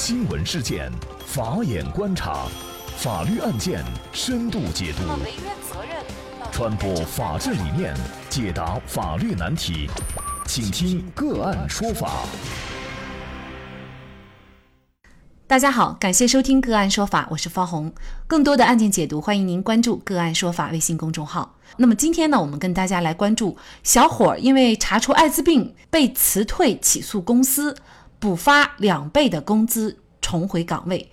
新闻事件，法眼观察，法律案件深度解读，传播法治理念，解答法律难题，请听个案说法。大家好，感谢收听个案说法，我是方红。更多的案件解读，欢迎您关注个案说法微信公众号。那么今天呢，我们跟大家来关注小伙因为查出艾滋病被辞退，起诉公司，补发两倍的工资，重回岗位。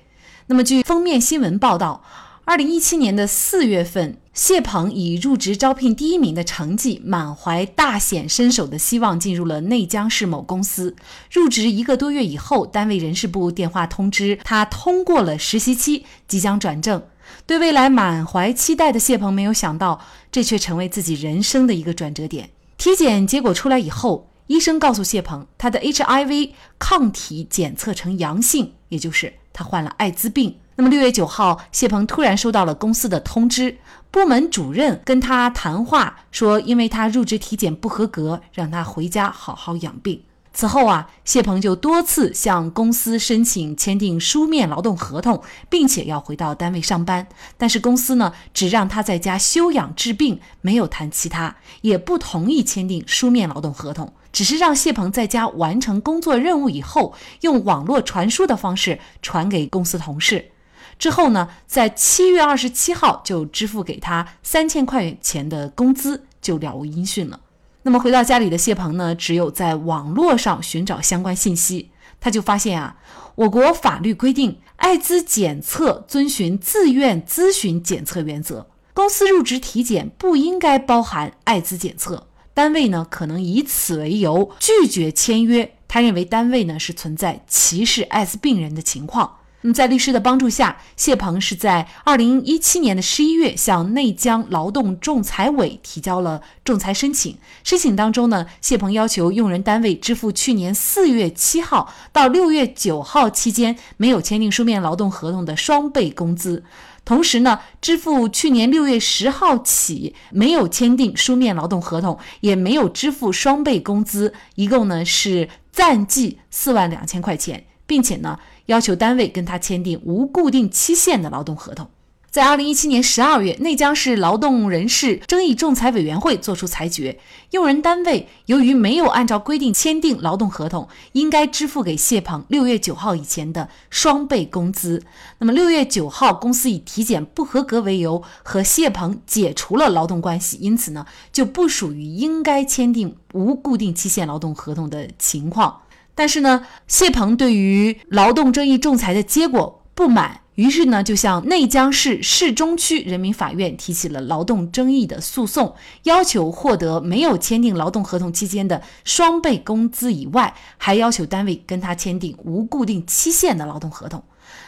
那么据封面新闻报道。二零一七年的四月份，谢鹏以入职招聘第一名的成绩，满怀大显身手的希望进入了内江市某公司。入职一个多月以后，单位人事部电话通知他通过了实习期，即将转正。对未来满怀期待的谢鹏，没有想到这却成为自己人生的一个转折点。体检结果出来以后，医生告诉谢鹏，他的 HIV 抗体检测呈阳性，也就是他患了艾滋病。那么六月九号，谢鹏突然收到了公司的通知，部门主任跟他谈话说，因为他入职体检不合格，让他回家好好养病。此后啊，谢鹏就多次向公司申请签订书面劳动合同，并且要回到单位上班，但是公司呢只让他在家休养治病，没有谈其他，也不同意签订书面劳动合同，只是让谢鹏在家完成工作任务以后，用网络传输的方式传给公司同事。之后呢，在七月二十七号就支付给他三千块钱的工资，就了无音讯了。那么回到家里的谢鹏呢，只有在网络上寻找相关信息，他就发现啊，我国法律规定，艾滋检测遵循自愿咨询检测原则，公司入职体检不应该包含艾滋检测，单位呢可能以此为由拒绝签约。他认为单位呢是存在歧视艾滋病人的情况。那么，在律师的帮助下，谢鹏是在二零一七年的十一月向内江劳动仲裁委提交了仲裁申请。申请当中呢，谢鹏要求用人单位支付去年四月七号到六月九号期间没有签订书面劳动合同的双倍工资，同时呢，支付去年六月十号起没有签订书面劳动合同也没有支付双倍工资，一共呢是暂计四万两千块钱。并且呢，要求单位跟他签订无固定期限的劳动合同。在二零一七年十二月，内江市劳动人事争议仲裁委员会作出裁决，用人单位由于没有按照规定签订劳动合同，应该支付给谢鹏六月九号以前的双倍工资。那么六月九号，公司以体检不合格为由和谢鹏解除了劳动关系，因此呢，就不属于应该签订无固定期限劳动合同的情况。但是呢，谢鹏对于劳动争议仲裁的结果不满，于是呢就向内江市市中区人民法院提起了劳动争议的诉讼，要求获得没有签订劳动合同期间的双倍工资以外，还要求单位跟他签订无固定期限的劳动合同。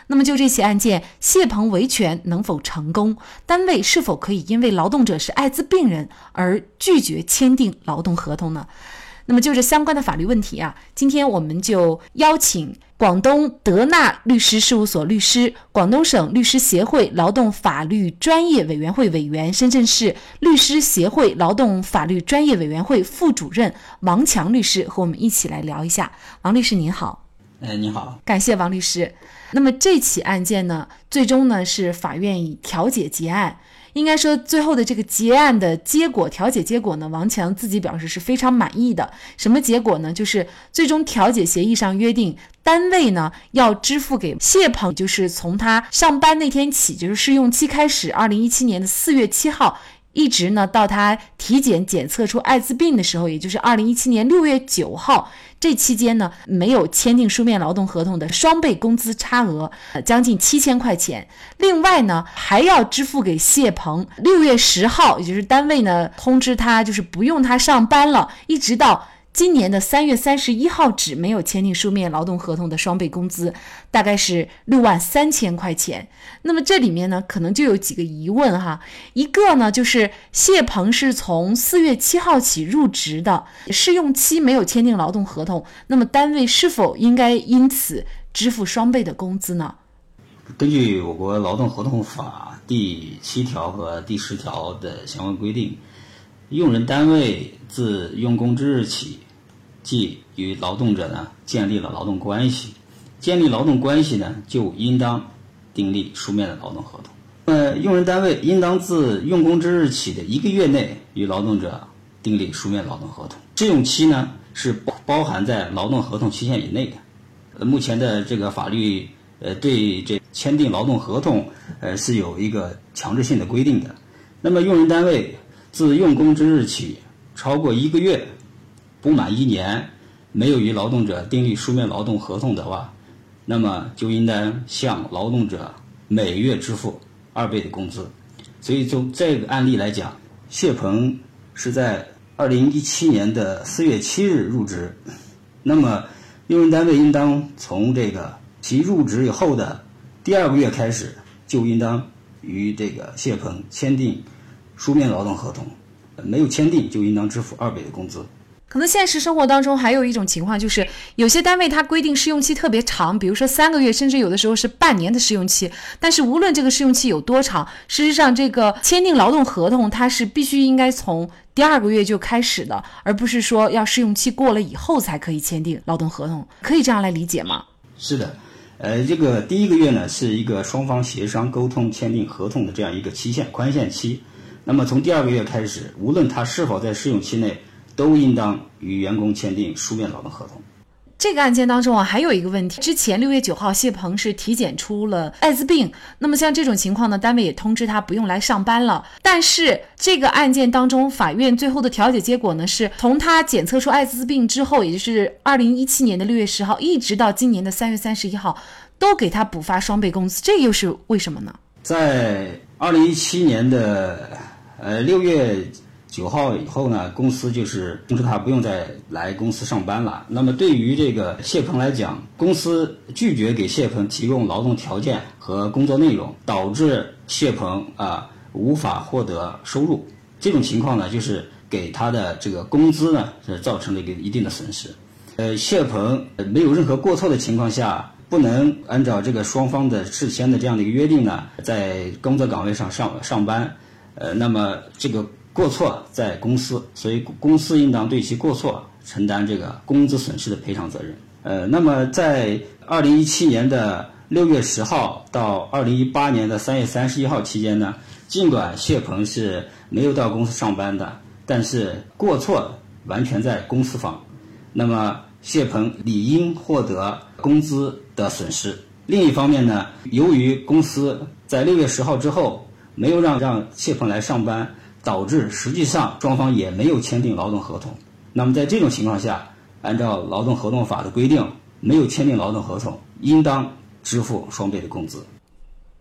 那么就这起案件，谢鹏维权能否成功？单位是否可以因为劳动者是艾滋病人而拒绝签订劳动合同呢？那么就这相关的法律问题啊，今天我们就邀请广东德纳律师事务所律师、广东省律师协会劳动法律专业委员会委员、深圳市律师协会劳动法律专业委员会副主任王强律师和我们一起来聊一下。王律师您好，哎，你好，感谢王律师。那么这起案件呢，最终呢是法院以调解结案。应该说，最后的这个结案的结果、调解结果呢，王强自己表示是非常满意的。什么结果呢？就是最终调解协议上约定，单位呢要支付给谢鹏，就是从他上班那天起，就是试用期开始，二零一七年的四月七号。一直呢，到他体检检测出艾滋病的时候，也就是二零一七年六月九号，这期间呢，没有签订书面劳动合同的双倍工资差额，呃将近七千块钱。另外呢，还要支付给谢鹏六月十号，也就是单位呢通知他，就是不用他上班了，一直到。今年的三月三十一号止没有签订书面劳动合同的双倍工资，大概是六万三千块钱。那么这里面呢，可能就有几个疑问哈。一个呢，就是谢鹏是从四月七号起入职的，试用期没有签订劳动合同，那么单位是否应该因此支付双倍的工资呢？根据我国劳动合同法第七条和第十条的相关规定，用人单位自用工之日起。即与劳动者呢建立了劳动关系，建立劳动关系呢，就应当订立书面的劳动合同。呃，用人单位应当自用工之日起的一个月内与劳动者订立书面劳动合同，试用期呢是包包含在劳动合同期限以内的。呃，目前的这个法律呃对这签订劳动合同呃是有一个强制性的规定的。那么用人单位自用工之日起超过一个月，不满一年，没有与劳动者订立书面劳动合同的话，那么就应当向劳动者每月支付。二倍的工资，所以从这个案例来讲，谢鹏是在二零一七年的四月七日入职，那么用人单位应当从这个其入职以后的第二个月开始，就应当与这个谢鹏签订书面劳动合同，没有签订就应当支付二倍的工资。可能现实生活当中还有一种情况，就是有些单位它规定试用期特别长，比如说三个月，甚至有的时候是半年的试用期。但是无论这个试用期有多长，事实上这个签订劳动合同，它是必须应该从第二个月就开始的，而不是说要试用期过了以后才可以签订劳动合同。可以这样来理解吗？是的，呃，这个第一个月呢是一个双方协商沟通签订合同的这样一个期限宽限期。那么从第二个月开始，无论他是否在试用期内。都应当与员工签订书面劳动合同。这个案件当中啊，还有一个问题，之前六月九号，谢鹏是体检出了艾滋病。那么像这种情况呢，单位也通知他不用来上班了。但是这个案件当中，法院最后的调解结果呢，是从他检测出艾滋病之后，也就是二零一七年的六月十号，一直到今年的三月三十一号，都给他补发双倍工资。这又是为什么呢？在二零一七年的呃六月。九号以后呢，公司就是通知他不用再来公司上班了。那么对于这个谢鹏来讲，公司拒绝给谢鹏提供劳动条件和工作内容，导致谢鹏啊无法获得收入。这种情况呢，就是给他的这个工资呢是造成了一个一定的损失。呃，谢鹏没有任何过错的情况下，不能按照这个双方的事先的这样的一个约定呢，在工作岗位上上上班。呃，那么这个。过错在公司，所以公司应当对其过错承担这个工资损失的赔偿责任。呃，那么在二零一七年的六月十号到二零一八年的三月三十一号期间呢，尽管谢鹏是没有到公司上班的，但是过错完全在公司方，那么谢鹏理应获得工资的损失。另一方面呢，由于公司在六月十号之后没有让让谢鹏来上班。导致实际上双方也没有签订劳动合同。那么在这种情况下，按照劳动合同法的规定，没有签订劳动合同，应当支付双倍的工资。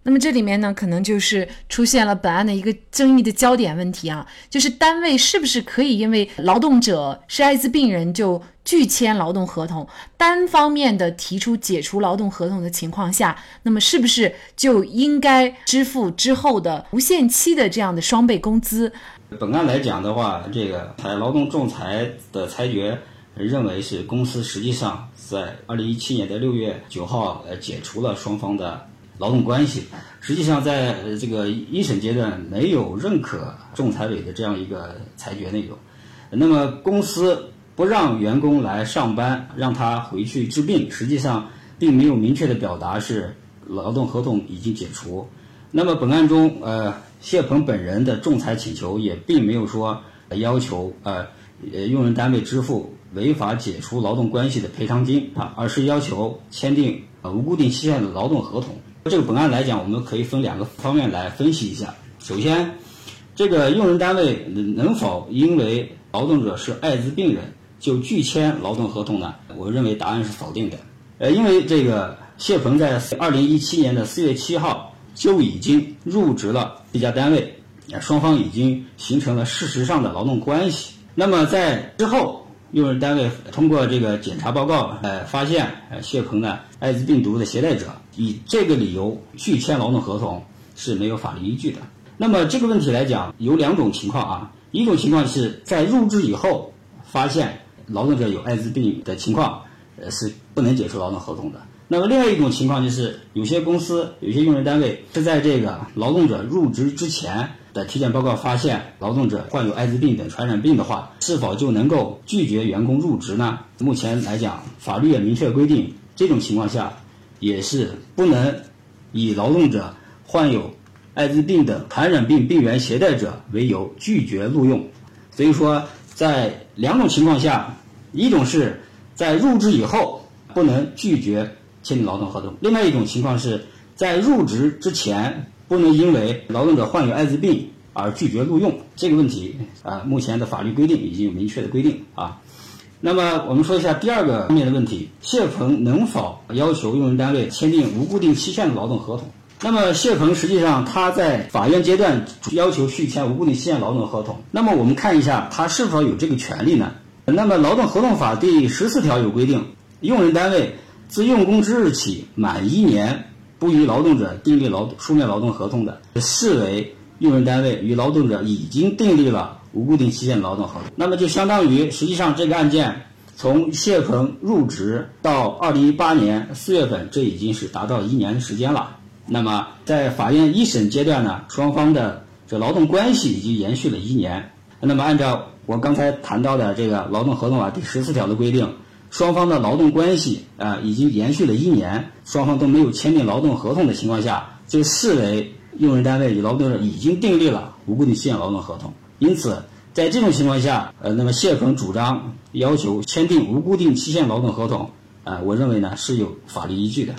那么这里面呢，可能就是出现了本案的一个争议的焦点问题啊，就是单位是不是可以因为劳动者是艾滋病人就拒签劳动合同，单方面的提出解除劳动合同的情况下，那么是不是就应该支付之后的无限期的这样的双倍工资？本案来讲的话，这个裁劳动仲裁的裁决认为是公司实际上在二零一七年的六月九号呃解除了双方的。劳动关系实际上在这个一审阶段没有认可仲裁委的这样一个裁决内容。那么公司不让员工来上班，让他回去治病，实际上并没有明确的表达是劳动合同已经解除。那么本案中，呃，谢鹏本人的仲裁请求也并没有说要求呃用人单位支付违法解除劳动关系的赔偿金啊，而是要求签订呃无固定期限的劳动合同。这个本案来讲，我们可以分两个方面来分析一下。首先，这个用人单位能否因为劳动者是艾滋病人就拒签劳动合同呢？我认为答案是否定的。呃，因为这个谢鹏在二零一七年的四月七号就已经入职了这家单位，双方已经形成了事实上的劳动关系。那么在之后。用人单位通过这个检查报告，呃，发现呃谢鹏呢艾滋病毒的携带者，以这个理由拒签劳动合同是没有法律依据的。那么这个问题来讲，有两种情况啊，一种情况是在入职以后发现劳动者有艾滋病的情况，呃是不能解除劳动合同的。那么另外一种情况就是，有些公司、有些用人单位是在这个劳动者入职之前。的体检报告发现劳动者患有艾滋病等传染病的话，是否就能够拒绝员工入职呢？目前来讲，法律也明确规定，这种情况下，也是不能以劳动者患有艾滋病等传染病病原携带者为由拒绝录用。所以说，在两种情况下，一种是在入职以后不能拒绝签订劳动合同，另外一种情况是在入职之前不能因为劳动者患有艾滋病而拒绝录用。这个问题啊，目前的法律规定已经有明确的规定啊。那么我们说一下第二个方面的问题：谢鹏能否要求用人单位签订无固定期限的劳动合同？那么谢鹏实际上他在法院阶段要求续签无固定期限劳动合同。那么我们看一下他是否有这个权利呢？那么劳动合同法第十四条有规定，用人单位自用工之日起满一年不与劳动者订立劳书面劳动合同的，视为用人单位与劳动者已经订立了。无固定期限劳动合同，那么就相当于，实际上这个案件从谢鹏入职到二零一八年四月份，这已经是达到一年的时间了。那么在法院一审阶段呢，双方的这劳动关系已经延续了一年。那么按照我刚才谈到的这个劳动合同法第十四条的规定，双方的劳动关系啊已经延续了一年，双方都没有签订劳动合同的情况下，就视为用人单位与劳动者已经订立了无固定期限劳动合同。因此，在这种情况下，呃，那么谢鹏主张要求签订无固定期限劳动合同，啊，我认为呢是有法律依据的。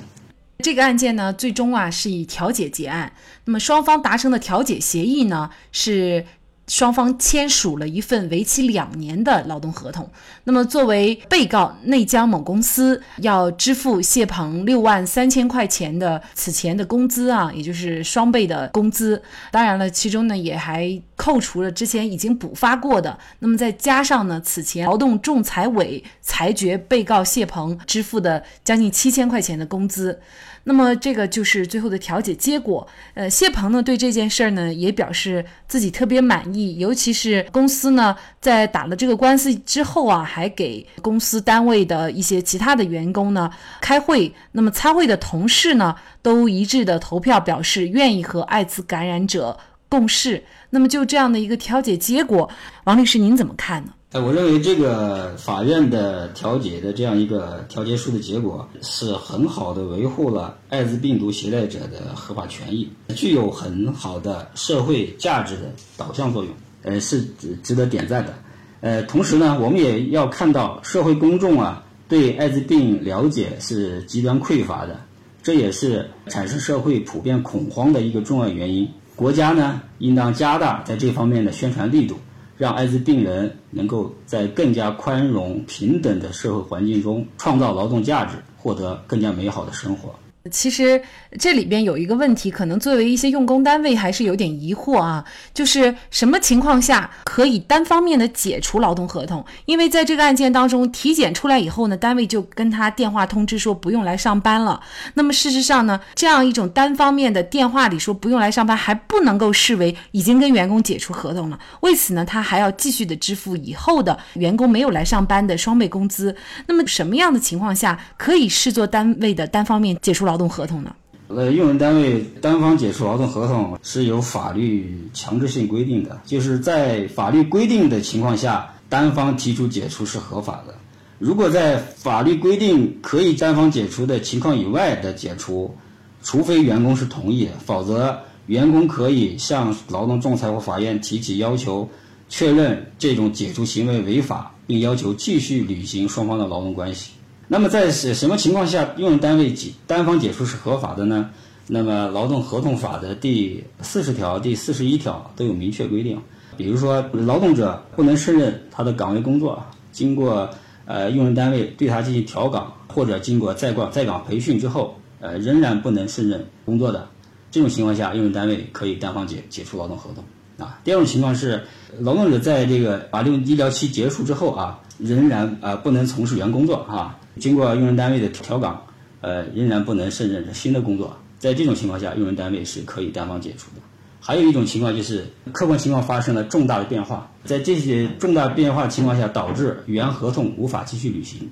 这个案件呢，最终啊是以调解结案。那么双方达成的调解协议呢是。双方签署了一份为期两年的劳动合同。那么，作为被告内江某公司要支付谢鹏六万三千块钱的此前的工资啊，也就是双倍的工资。当然了，其中呢也还扣除了之前已经补发过的。那么再加上呢，此前劳动仲裁委裁决被告谢鹏支付的将近七千块钱的工资。那么这个就是最后的调解结果。呃，谢鹏呢对这件事儿呢也表示自己特别满意，尤其是公司呢在打了这个官司之后啊，还给公司单位的一些其他的员工呢开会，那么参会的同事呢都一致的投票表示愿意和艾滋感染者共事。那么就这样的一个调解结果，王律师您怎么看呢？哎，我认为这个法院的调解的这样一个调解书的结果，是很好的维护了艾滋病毒携带者的合法权益，具有很好的社会价值的导向作用，呃，是值值得点赞的。呃，同时呢，我们也要看到社会公众啊对艾滋病了解是极端匮乏的，这也是产生社会普遍恐慌的一个重要原因。国家呢，应当加大在这方面的宣传力度。让艾滋病人能够在更加宽容、平等的社会环境中创造劳动价值，获得更加美好的生活。其实这里边有一个问题，可能作为一些用工单位还是有点疑惑啊，就是什么情况下可以单方面的解除劳动合同？因为在这个案件当中，体检出来以后呢，单位就跟他电话通知说不用来上班了。那么事实上呢，这样一种单方面的电话里说不用来上班，还不能够视为已经跟员工解除合同了。为此呢，他还要继续的支付以后的员工没有来上班的双倍工资。那么什么样的情况下可以视作单位的单方面解除劳？劳动合同呢？呃，用人单位单方解除劳动合同是有法律强制性规定的，就是在法律规定的情况下，单方提出解除是合法的。如果在法律规定可以单方解除的情况以外的解除，除非员工是同意，否则员工可以向劳动仲裁或法院提起要求，确认这种解除行为违法，并要求继续履行双方的劳动关系。那么在什什么情况下用人单位解单方解除是合法的呢？那么劳动合同法的第四十条、第四十一条都有明确规定。比如说，劳动者不能胜任他的岗位工作，经过呃用人单位对他进行调岗，或者经过在岗在岗培训之后，呃仍然不能胜任工作的这种情况下，用人单位可以单方解解除劳动合同。啊，第二种情况是，劳动者在这个法定医疗期结束之后啊，仍然啊不能从事原工作啊。经过用人单位的调岗，呃，仍然不能胜任新的工作。在这种情况下，用人单位是可以单方解除的。还有一种情况就是，客观情况发生了重大的变化，在这些重大变化情况下，导致原合同无法继续履行，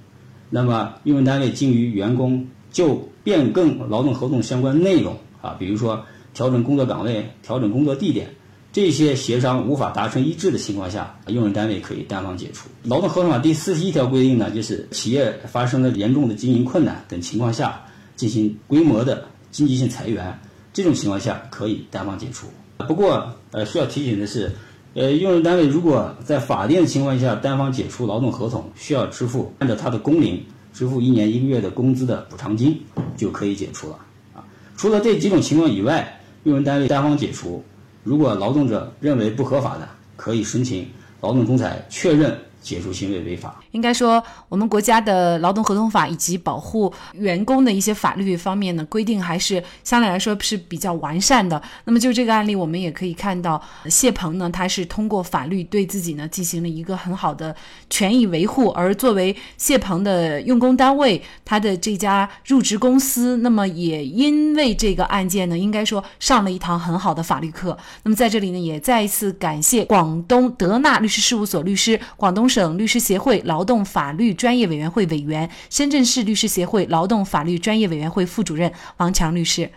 那么用人单位经于员工就变更劳动合同相关内容啊，比如说调整工作岗位、调整工作地点。这些协商无法达成一致的情况下，用人单位可以单方解除。劳动合同法第四十一条规定呢，就是企业发生了严重的经营困难等情况下，进行规模的经济性裁员，这种情况下可以单方解除。不过，呃，需要提醒的是，呃，用人单位如果在法定的情况下单方解除劳动合同，需要支付按照他的工龄支付一年一个月的工资的补偿金，就可以解除了。啊，除了这几种情况以外，用人单位单方解除，如果劳动者认为不合法的，可以申请劳动仲裁确认。解除行为违法，应该说，我们国家的劳动合同法以及保护员工的一些法律方面呢，规定还是相对来说是比较完善的。那么就这个案例，我们也可以看到，谢鹏呢，他是通过法律对自己呢进行了一个很好的权益维护，而作为谢鹏的用工单位，他的这家入职公司，那么也因为这个案件呢，应该说上了一堂很好的法律课。那么在这里呢，也再一次感谢广东德纳律师事务所律师、广东。省律师协会劳动法律专业委员会委员、深圳市律师协会劳动法律专业委员会副主任王强律师。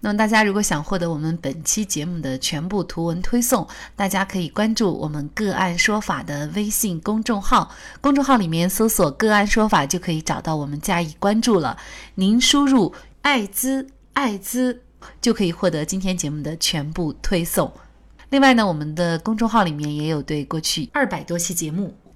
那么，大家如果想获得我们本期节目的全部图文推送，大家可以关注我们“个案说法”的微信公众号，公众号里面搜索“个案说法”就可以找到我们加以关注了。您输入“艾滋艾滋”就可以获得今天节目的全部推送。另外呢，我们的公众号里面也有对过去二百多期节目。